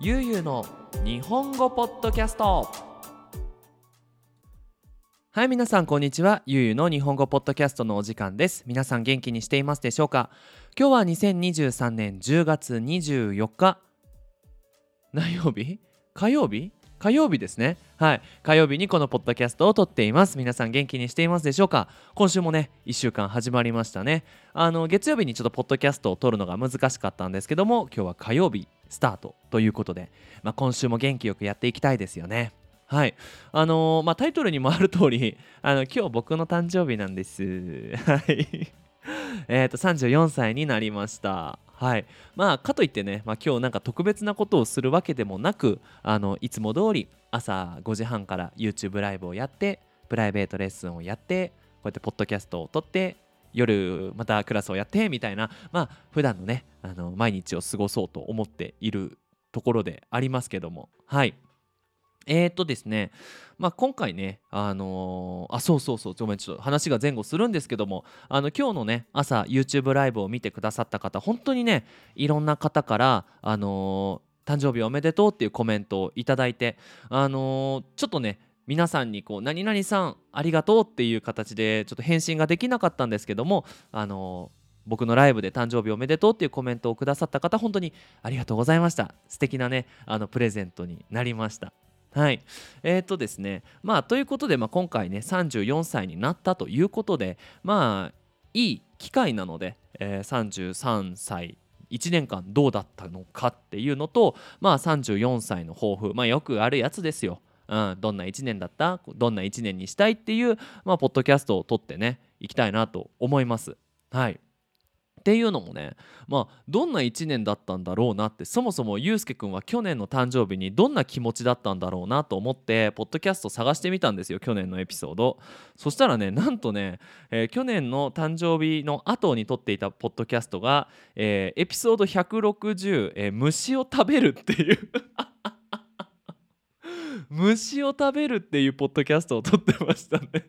ゆうゆうの日本語ポッドキャスト。はい皆さんこんにちは。ゆうゆうの日本語ポッドキャストのお時間です。皆さん元気にしていますでしょうか？今日は2023年10月24日。何曜日？火曜日？火曜日ですね。はい。火曜日にこのポッドキャストを撮っています。皆さん元気にしていますでしょうか？今週もね1週間始まりましたね。あの月曜日にちょっとポッドキャストを撮るのが難しかったんですけども今日は火曜日スタートということで、まあ、今週も元気よくやっていきたいですよね。はい。あのー、まあ、タイトルにもある通りあの今日僕の誕生日なんです。はい。えっと34歳になりました。はい。まあかといってね、まあ、今日なんか特別なことをするわけでもなくあのいつも通り朝5時半から YouTube ライブをやってプライベートレッスンをやってこうやってポッドキャストを撮って夜またクラスをやってみたいなまあ普段のねあの毎日を過ごそうと思っているところでありますけども。はい。えーとですね、まあ、今回ね、あのー、あ、そうそうそう、ごめん、ちょっと話が前後するんですけども、あの今日のね、朝、YouTube ライブを見てくださった方、本当にね、いろんな方から、あのー、誕生日おめでとうっていうコメントをいただいて、あの、ちょっとね、皆さんにこう何々さんありがとうっていう形でちょっと返信ができなかったんですけどもあの僕のライブで誕生日おめでとうっていうコメントをくださった方本当にありがとうございました素敵なねあのプレゼントになりましたはい。えー、とですね。まあ、ということで、まあ、今回ね、34歳になったということで、まあ、いい機会なので、えー、33歳、1年間どうだったのかっていうのと、まあ、34歳の抱負、まあ、よくあるやつですよ。うん、どんな1年だった？どんな1年にしたいっていう、まあ、ポッドキャストを撮ってね、いきたいなと思います。はい。っていうのもねまあどんな1年だったんだろうなってそもそもゆうすけくんは去年の誕生日にどんな気持ちだったんだろうなと思ってポッドキャスト探してみたんですよ去年のエピソードそしたらねなんとね、えー、去年の誕生日の後に撮っていたポッドキャストが、えー、エピソード160、えー、虫を食べるっていう 虫を食べるっていうポッドキャストを撮ってましたね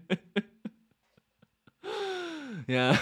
いや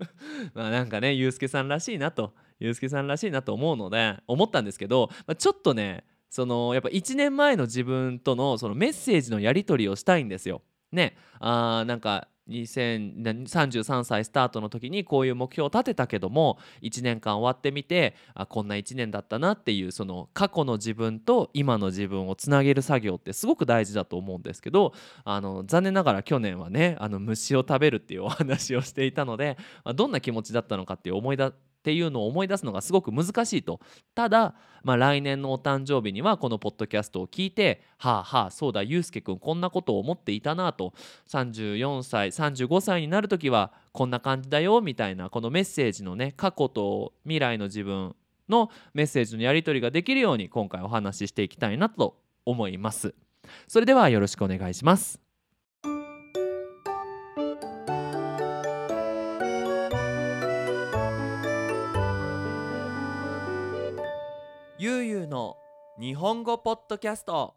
まあなんかねユうスケさんらしいなとユうスケさんらしいなと思うので思ったんですけど、まあ、ちょっとねそのやっぱ1年前の自分とのそのメッセージのやり取りをしたいんですよ。ねあなんか2033歳スタートの時にこういう目標を立てたけども1年間終わってみてあこんな1年だったなっていうその過去の自分と今の自分をつなげる作業ってすごく大事だと思うんですけどあの残念ながら去年はねあの虫を食べるっていうお話をしていたので、まあ、どんな気持ちだったのかっていう思い出っていうのを思い出すのがすごく難しいと。ただ、まあ、来年のお誕生日にはこのポッドキャストを聞いてはあはあそうだゆうすけくんこんなことを思っていたなと。34歳35歳になる時はこんな感じだよみたいなこのメッセージのね過去と未来の自分のメッセージのやり取りができるように今回お話ししていきたいなと思います。それではよろしくお願いします。ゆうゆうの日本語ポッドキャスト。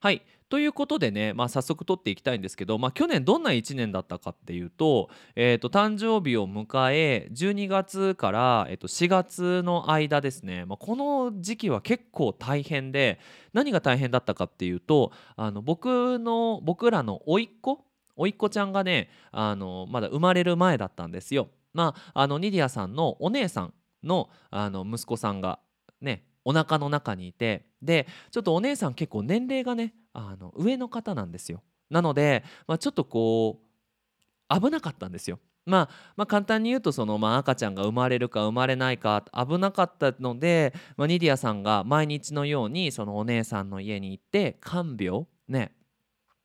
はい。ということでね、まあ、早速撮っていきたいんですけど、まあ、去年どんな1年だったかっていうと,、えー、と誕生日を迎え12月から、えー、と4月の間ですね、まあ、この時期は結構大変で何が大変だったかっていうとあの僕の僕らの甥っ子甥っ子ちゃんがねあのまだ生まれる前だったんですよ。まあ、あのニディアさんのお姉さんのあの息子さんがねお腹の中にいてでちょっとお姉さん結構年齢がねあの上の方なんですよなので、まあ、ちょっとこう危なかったんですよまあ、まあ簡単に言うとその、まあ、赤ちゃんが生まれるか生まれないか危なかったので、まあ、ニディアさんが毎日のようにそのお姉さんの家に行って看病ね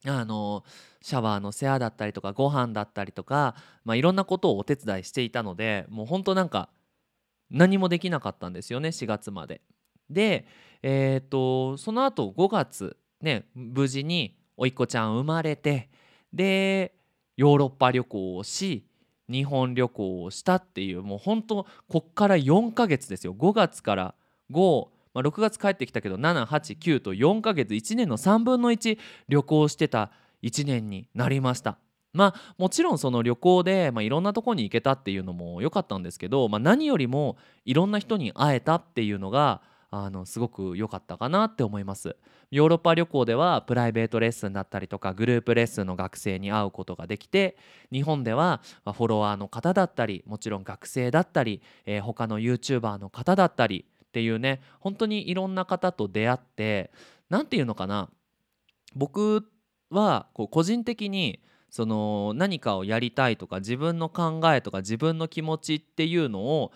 あのシャワーの世話だったりとかご飯だったりとか、まあ、いろんなことをお手伝いしていたのでもう本当なんか何もできなかったんですよね4月まで。で、えーと、その後5月ね無事においっ子ちゃん生まれてでヨーロッパ旅行をし日本旅行をしたっていうもう本当こっから4ヶ月ですよ5月から5、まあ、6月帰ってきたけど789と4ヶ月1年の3分の1旅行してた1年になりました。まあもちろんその旅行で、まあ、いろんなとこに行けたっていうのも良かったんですけど、まあ、何よりもいろんな人に会えたっていうのがあのすごく良かったかなって思います。ヨーロッパ旅行ではプライベートレッスンだったりとかグループレッスンの学生に会うことができて日本ではフォロワーの方だったりもちろん学生だったり、えー、他の YouTuber の方だったりっていうね本当にいろんな方と出会って何て言うのかな。僕はこう個人的にその何かをやりたいとか自分の考えとか自分の気持ちっていうのを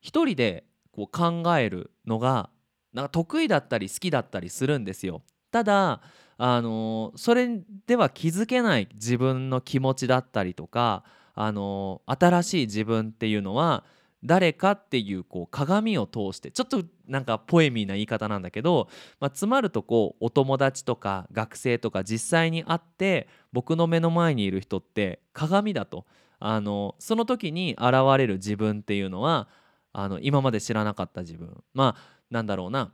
一人でこう考えるのがなんか得意だったり好きだったりするんですよ。ただあのそれでは気づけない自分の気持ちだったりとかあの新しい自分っていうのは誰かっていうこう鏡を通してちょっとなんかポエミーな言い方なんだけど、まあ、つまるとこうお友達とか学生とか実際に会って僕の目の前にいる人って鏡だとあのその時に現れる自分っていうのはあの今まで知らなかった自分。まあなんだろうな。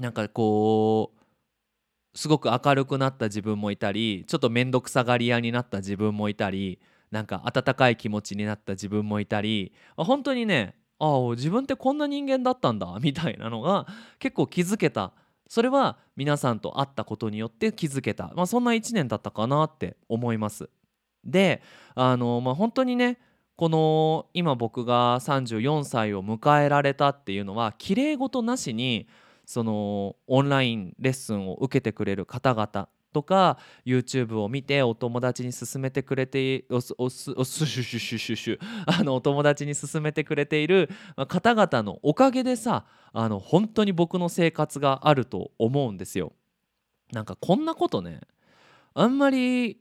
なんかこうすごく明るくなった自分もいたりちょっと面倒くさがり屋になった自分もいたりなんか温かい気持ちになった自分もいたり本当にねああ自分ってこんな人間だったんだみたいなのが結構気づけた。それは皆さんと会ったことによって気づけた、まあ、そんな1年だったかなって思います。であの、まあ、本当にねこの今僕が34歳を迎えられたっていうのはきれい事なしにそのオンラインレッスンを受けてくれる方々とか YouTube を見てお友達に勧めてくれておすおすおすシュシュシュシュシュあのお友達に勧めてくれている方々のおかげでさあの本当に僕の生活があると思うんですよ。なんかこんなことねあんまり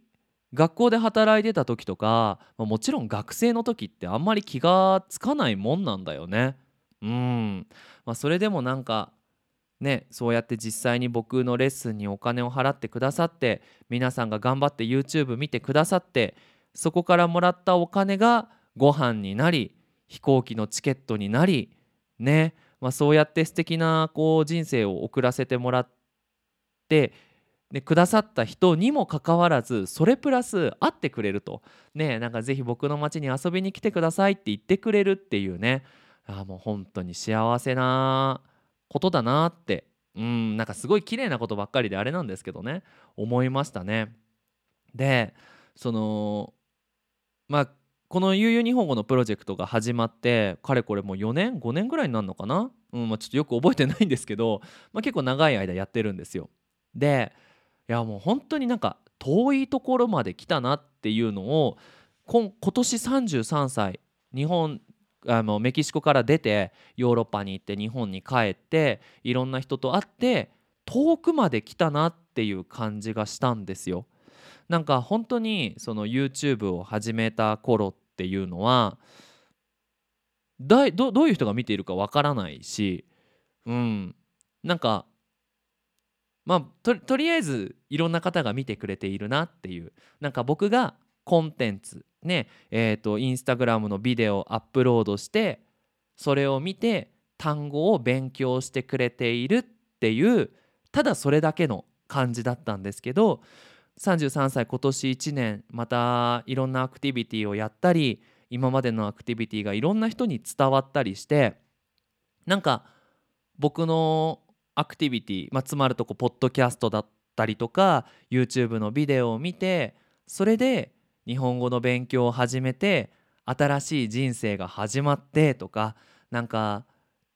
学校で働いてた時とか、もちろん学生の時ってあんまり気がつかないもんなんだよね。うん、まあ、それでもなんかね、そうやって実際に僕のレッスンにお金を払ってくださって皆さんが頑張って YouTube 見てくださってそこからもらったお金がご飯になり飛行機のチケットになりね、まあ、そうやって素敵なこう人生を送らせてもらってでくださった人にもかかわらずそれプラス会ってくれると。ねなんかぜひ僕の町に遊びに来てくださいって言ってくれるっていうね。あもう本当に幸せなことだなって。うんなんかすごい綺麗なことばっかりであれなんですけどね。思いましたね。でそのまあこの悠々日本語のプロジェクトが始まってかれこれもう4年5年ぐらいになるのかな、うんまあ、ちょっとよく覚えてないんですけど、まあ、結構長い間やってるんですよ。でいやもう本当になんか遠いところまで来たなっていうのを今年33歳日本あのメキシコから出てヨーロッパに行って日本に帰っていろんな人と会って遠くまで来たなっていう感じがしたんですよ。なんか本当にその YouTube を始めた頃っていうのはだどどういう人が見ているかわからないし、うん、なんかまあととりあえずいろんな方が見てくれているなっていう。なんか僕がコンテンツねえーと、インスタグラムのビデオをアップロードしてそれを見て単語を勉強してくれているっていうただそれだけの感じだったんですけど33歳今年1年またいろんなアクティビティをやったり今までのアクティビティがいろんな人に伝わったりしてなんか僕のアクティビティ、まあ、つまるとこポッドキャストだったりとか YouTube のビデオを見てそれで日本語の勉強を始めて新しい人生が始まってとかなんか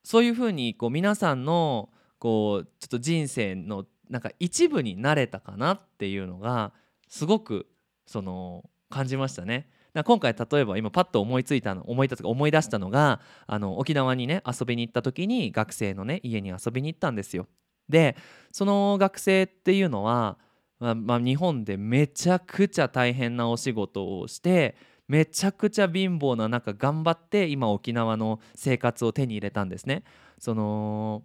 そういうふうにこう皆さんのこうちょっと人生のなんか一部になれたかなっていうのがすごくその感じましたね。今回例えば今パッと思いついたの思い出思い出したのがあの沖縄にね遊びに行った時に学生のね家に遊びに行ったんですよ。でその学生っていうのはまあ、まあ、日本でめちゃくちゃ大変なお仕事をしてめちゃくちゃ貧乏な中頑張って今沖縄の生活を手に入れたんですね。その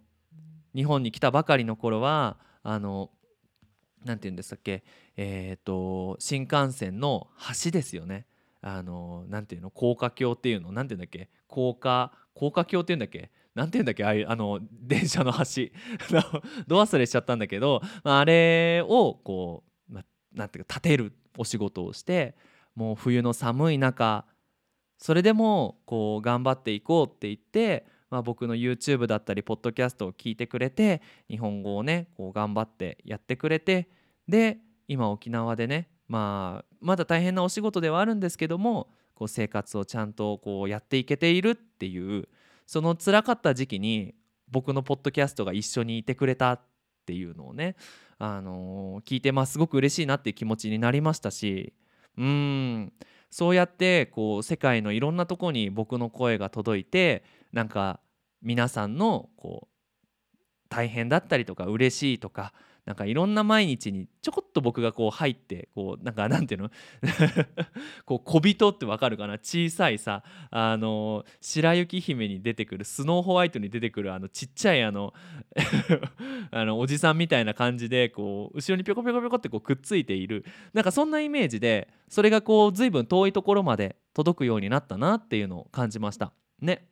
日本に来たばかりの頃はあのなんて言うんですっけ？えっ、ー、と新幹線の橋ですよね。あのなていうの？高架橋っていうの？なんて言うんだっけ？高架高架橋っていうんだっけ？なんて言うんだっけ？ああの電車の橋。ど忘れしちゃったんだけど、まあ、あれをこう、ま、ていうか立てるお仕事をしてもう冬の寒い中それでもこう頑張っていこうって言って、まあ、僕の YouTube だったりポッドキャストを聞いてくれて日本語をねこう頑張ってやってくれてで今沖縄でねまあまだ大変なお仕事ではあるんですけどもこう生活をちゃんとこうやっていけているっていうその辛かった時期に僕のポッドキャストが一緒にいてくれたっていうのをね、あのー、聞いてますごく嬉しいなっていう気持ちになりましたしうん。そうやってこう世界のいろんなとこに僕の声が届いてなんか皆さんのこう大変だったりとか嬉しいとかなんかいろんな毎日にちょこっと僕がこう入ってこうなんかなんていうの？こう小人ってわかるかな？小さいさあの白雪姫に出てくるスノーホワイトに出てくるあのちっちゃいあの あのおじさんみたいな感じでこう後ろにぴょこぴょこぴょこってこうくっついている。なんかそんなイメージでそれがこう随分遠いところまで届くようになったなっていうのを感じました。ね。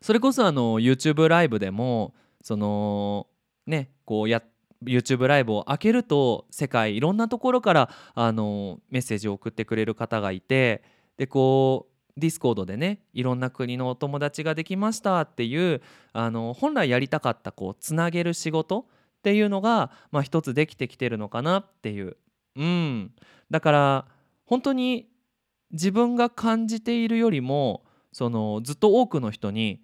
それこそあの YouTube ライブでもそのねこうやって YouTube ライブを開けると世界いろんなところからあのメッセージを送ってくれる方がいてでこう Discord でねいろんな国のお友達ができましたっていうあの本来やりたかったこうつなげる仕事っていうのが、まあ、一つできてきてるのかなっていう。うん。だから本当に自分が感じているよりもそのずっと多くの人に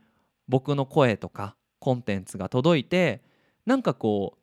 僕の声とかコンテンツが届いてなんかこう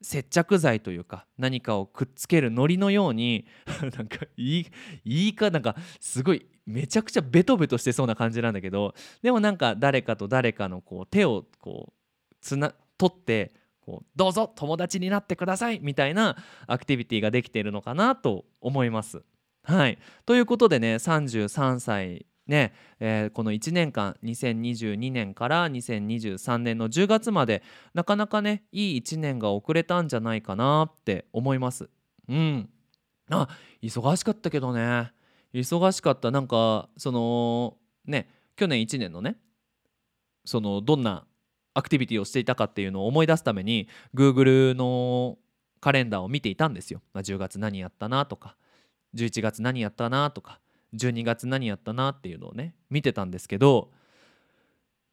接着剤というか何かをくっつける糊のように なんかいいいいかなんかすごいめちゃくちゃベトベトしてそうな感じなんだけどでもなんか誰かと誰かのこう手をこうつな取ってこうどうぞ友達になってくださいみたいなアクティビティができているのかなと思います。はい、ということでね33歳ねえー、この1年間2022年から2023年の10月までなかなかねいい1年が遅れたんじゃないかなって思います。うんあ忙しかったけどね忙しかったなんかそのね去年1年のねそのどんなアクティビティをしていたかっていうのを思い出すために Google のカレンダーを見ていたんですよ。まあ、10月何やったなとか11月何やったなとか12月何やったなっていうのをね見てたんですけど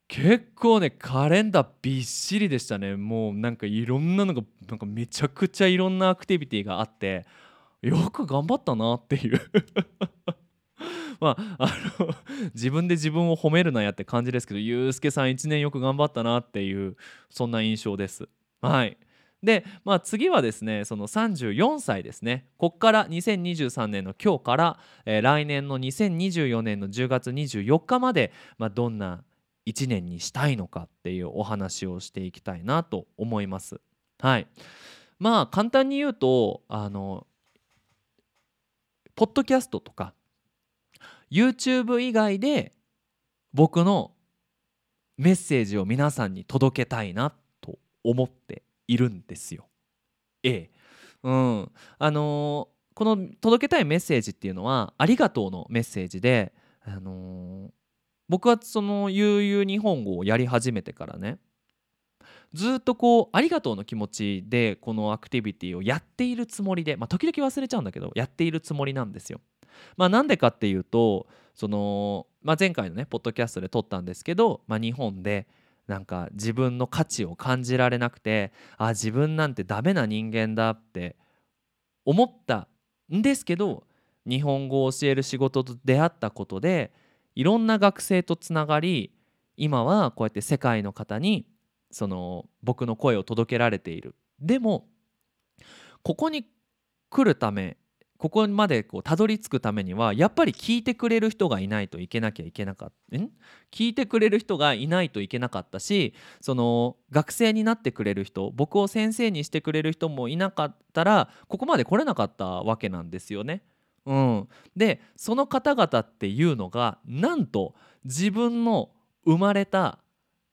結構ねカレンダーびっしりでしたね。もうなんかいろんなのがなんかめちゃくちゃいろんなアクティビティがあってよく頑張ったなっていう。まああの自分で自分を褒めるなやって感じですけどゆうすけさん1年よく頑張ったなっていうそんな印象です。はい。で、まあ、次はですねその34歳ですねこっから2023年の今日から、えー、来年の2024年の10月24日まで、まあ、どんな1年にしたいのかっていうお話をしていきたいなと思います。はいまあ簡単に言うとあのポッドキャストとか YouTube 以外で僕のメッセージを皆さんに届けたいなと思っているんですよ。ええ。うん。あのー、この届けたいメッセージっていうのは「ありがとう」のメッセージで、あのー、僕はその悠々日本語をやり始めてからねずっとこうありがとうの気持ちでこのアクティビティをやっているつもりで、まあ、時々忘れちゃうんだけどやっているつもりなんですよ。まあ、なんでかっていうとその、まあ、前回のねポッドキャストで撮ったんですけど、まあ、日本でなんか自分の価値を感じられなくてあ自分なんてダメな人間だって思ったんですけど日本語を教える仕事と出会ったことでいろんな学生とつながり今はこうやって世界の方にその僕の声を届けられている。でもここに来るためここまでこうたどり着くためにはやっぱり聞いてくれる人がいないといけなきゃいけなかったん？聞いてくれる人がいないといけなかったしその学生になってくれる人僕を先生にしてくれる人もいなかったらここまで来れなかったわけなんですよね。うん、でその方々っていうのがなんと自分の生まれた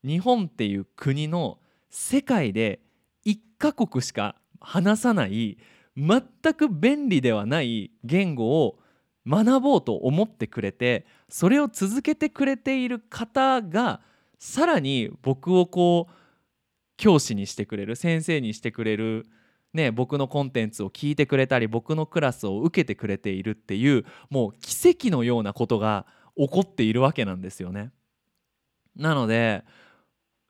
日本っていう国の世界で1カ国しか話さない全く便利ではない言語を学ぼうと思ってくれてそれを続けてくれている方がさらに僕をこう教師にしてくれる先生にしてくれる、ね、僕のコンテンツを聞いてくれたり僕のクラスを受けてくれているっていうもう奇跡のようなことが起こっているわけなんですよね。なので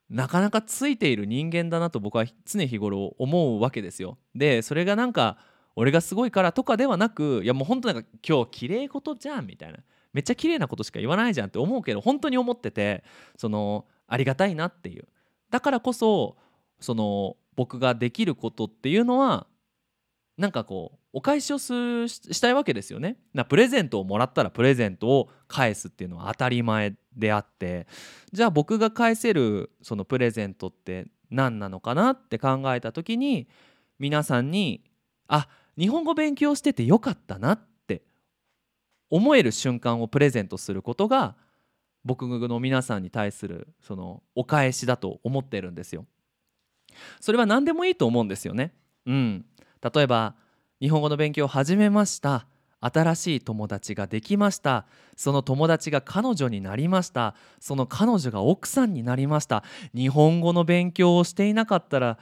なかなかついている人間だなと僕は常日頃思うわけですよ。でそれがなんか俺がすごいからとかではなくいやもう本当なんか今日綺麗事じゃんみたいなめっちゃ綺麗なことしか言わないじゃんって思うけど本当に思っててそのありがたいなっていうだからこそその僕ができることっていうのはなんかこうお返しをしたいわけですよね。なプレゼントをもらったらプレゼントを返すっていうのは当たり前であってじゃあ僕が返せるそのプレゼントって何なのかなって考えた時に皆さんにあ日本語勉強しててよかったなって思える瞬間をプレゼントすることが僕の皆さんに対するそのお返しだと思ってるんですよ。それは何でもいいと思うんですよね。うん、例えば日本語の勉強を始めました新しい友達ができました。その友達が彼女になりました。その彼女が奥さんになりました。日本語の勉強をしていなかったら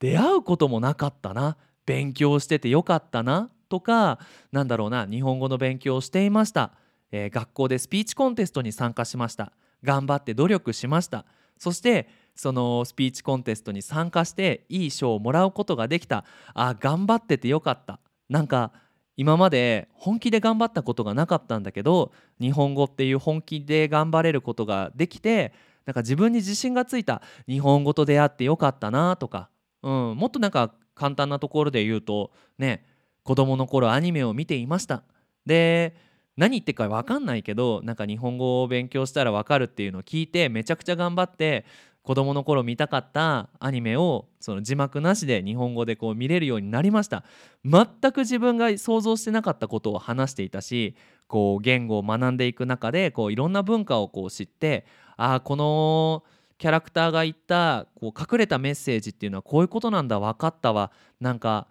出会うこともなかったな。勉強しててよかったな。とかなんだろうな。日本語の勉強をしていました、えー、学校でスピーチコンテストに参加しました。頑張って努力しました。そしてそのスピーチコンテストに参加していい賞をもらうことができた。あ頑張っててよかった。なんか今まで本気で頑張ったことがなかったんだけど日本語っていう本気で頑張れることができてなんか自分に自信がついた。日本語と出会ってよかったなとか、うん、もっとなんか簡単なところで言うとね子供の頃アニメを見ていました。で何言ってるか分かんないけどなんか日本語を勉強したら分かるっていうのを聞いてめちゃくちゃ頑張って子供の頃見たかったアニメをその字幕なしで日本語でこう見れるようになりました。全く自分が想像してなかったことを話していたしこう言語を学んでいく中でこういろんな文化をこう知ってああこのキャラクターが言ったこう隠れたメッセージっていうのはこういうことなんだ分かったわ。なんか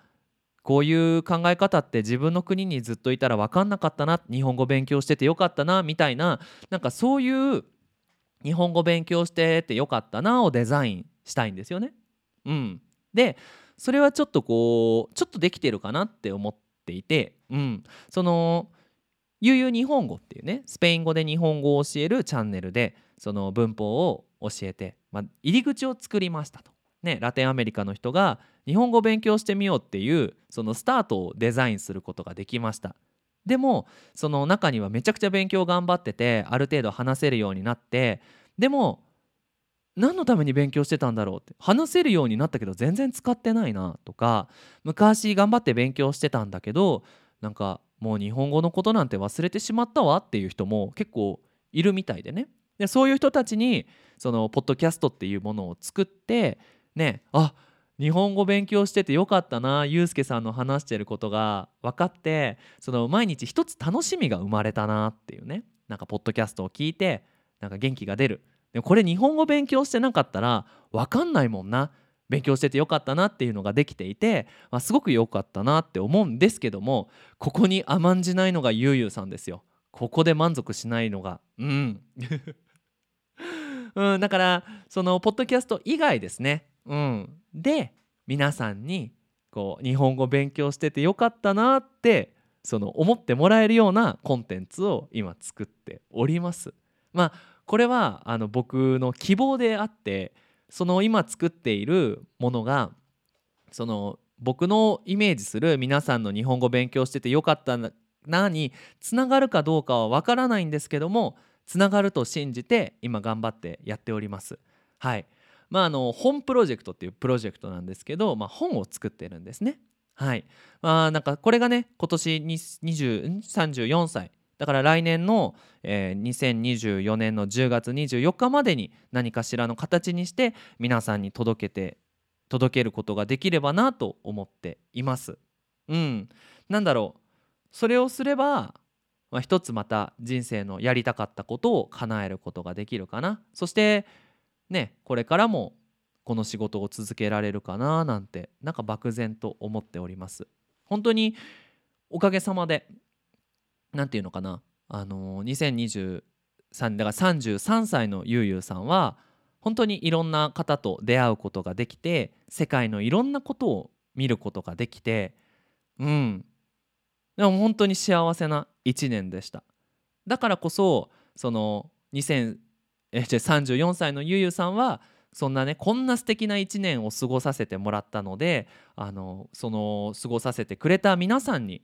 こういう考え方って自分の国にずっといたら分かんなかったな。日本語勉強しててよかったなみたいななんかそういう日本語勉強しててよかったなをデザインしたいんですよね。うん、でそれはちょっとこうちょっとできてるかなって思っていて、うん、その「ゆうゆう日本語」っていうねスペイン語で日本語を教えるチャンネルでその文法を教えて、まあ、入り口を作りましたと。ね、ラテンアメリカの人が日本語を勉強してみようっていうそのスタートをデザインすることができました。でもその中にはめちゃくちゃ勉強頑張っててある程度話せるようになってでも何のために勉強してたんだろうって話せるようになったけど全然使ってないなとか昔頑張って勉強してたんだけどなんかもう日本語のことなんて忘れてしまったわっていう人も結構いるみたいでね。でそういう人たちにそのポッドキャストっていうものを作ってねあっ日本語勉強しててよかったなゆうすけさんの話してることが分かってその毎日一つ楽しみが生まれたなっていうね。なんかポッドキャストを聞いてなんか元気が出る。でもこれ日本語勉強してなかったら分かんないもんな。勉強しててよかったなっていうのができていて、まあ、すごく良かったなって思うんですけどもここに甘んじないのがゆうゆうさんですよ。ここで満足しないのがうん。うん、だからそのポッドキャスト以外ですね。うん、で皆さんにこう日本語勉強しててよかったなってその思ってもらえるようなコンテンツを今作っております。まあこれはあの僕の希望であってその今作っているものがその僕のイメージする皆さんの日本語勉強しててよかったなにつながるかどうかはわからないんですけどもつながると信じて今頑張ってやっております。はいまあ、あの本プロジェクトっていうプロジェクトなんですけど、まあ、本を作ってるんですね。はい。まあ、なんかこれがね今年34歳だから来年の、えー、2024年の10月24日までに何かしらの形にして皆さんに届けて届けることができればなと思っています。うん、なんだろうそれをすれば、まあ、一つまた人生のやりたかったことを叶えることができるかな。そしてねこれからもこの仕事を続けられるかななんてなんか漠然と思っております。本当におかげさまで何て言うのかなあの2023だから33歳のゆうゆうさんは本当にいろんな方と出会うことができて世界のいろんなことを見ることができてうん。でも本当に幸せな1年でした。だからこそその2000えじゃ34歳のゆうゆさんはそんなねこんな素敵な1年を過ごさせてもらったのであのその過ごさせてくれた皆さんに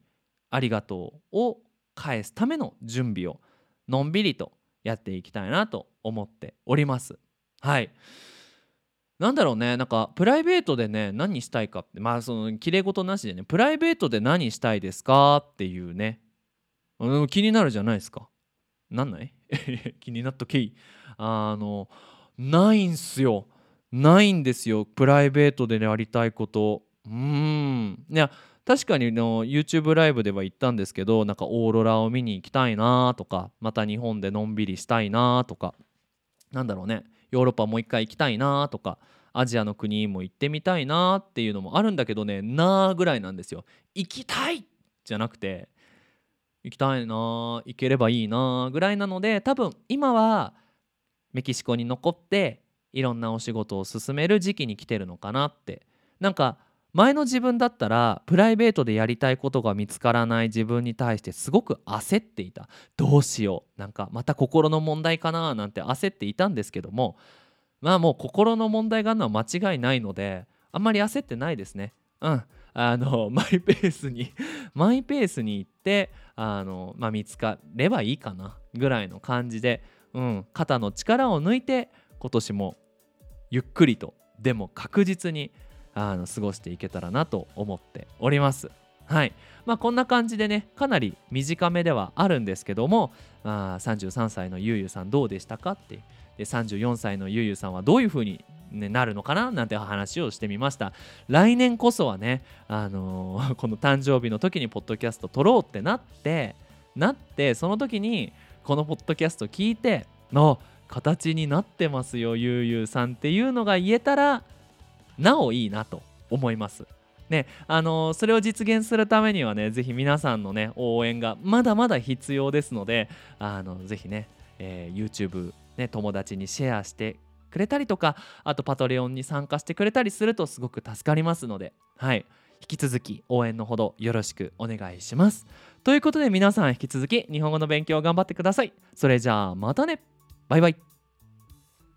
ありがとうを返すための準備をのんびりとやっていきたいなと思っております。はい。なんだろうねなんかプライベートでね何したいかってまあそのきれい事なしでねプライベートで何したいですかっていうね。気になるじゃないですか。なんない？気になっとけい。あのないんすよ。ないんですよ。プライベートでやりたいこと。うん。いや確かにの YouTube ライブでは言ったんですけどなんかオーロラを見に行きたいなとかまた日本でのんびりしたいなとかなんだろうね。ヨーロッパもう一回行きたいなとかアジアの国も行ってみたいなっていうのもあるんだけどねなーぐらいなんですよ。行きたいじゃなくて行きたいな行ければいいなぐらいなので多分今はメキシコに残っていろんなお仕事を進める時期に来てるのかなって。なんか前の自分だったらプライベートでやりたいことが見つからない自分に対してすごく焦っていた。どうしよう。なんかまた心の問題かななんて焦っていたんですけども。まあもう心の問題があるのは間違いないのであんまり焦ってないですね。うん。あの マイペースにマイペースに行ってあの、まあ、見つかればいいかなぐらいの感じで、うん、肩の力を抜いて今年もゆっくりとでも確実にあの過ごしていけたらなと思っております。はいまあ、こんな感じでねかなり短めではあるんですけども、まあ、33歳のゆうゆうさんどうでしたかってで34歳のゆうゆうさんはどういう風に、ね、なるのかななんて話をしてみました来年こそはね、あのー、この誕生日の時にポッドキャスト撮ろうってなってなってその時にこのポッドキャスト聞いての形になってますよゆうゆうさんっていうのが言えたらなおいいなと思います。ね、あのー、それを実現するためにはね、ぜひ皆さんのね、応援がまだまだ必要ですので、あのぜひね、えー、YouTube、ね、友達にシェアしてくれたりとか、あとパトレオンに参加してくれたりするとすごく助かりますので、はい、引き続き応援のほどよろしくお願いします。ということで皆さん引き続き日本語の勉強頑張ってください。それじゃあまたねバイバイ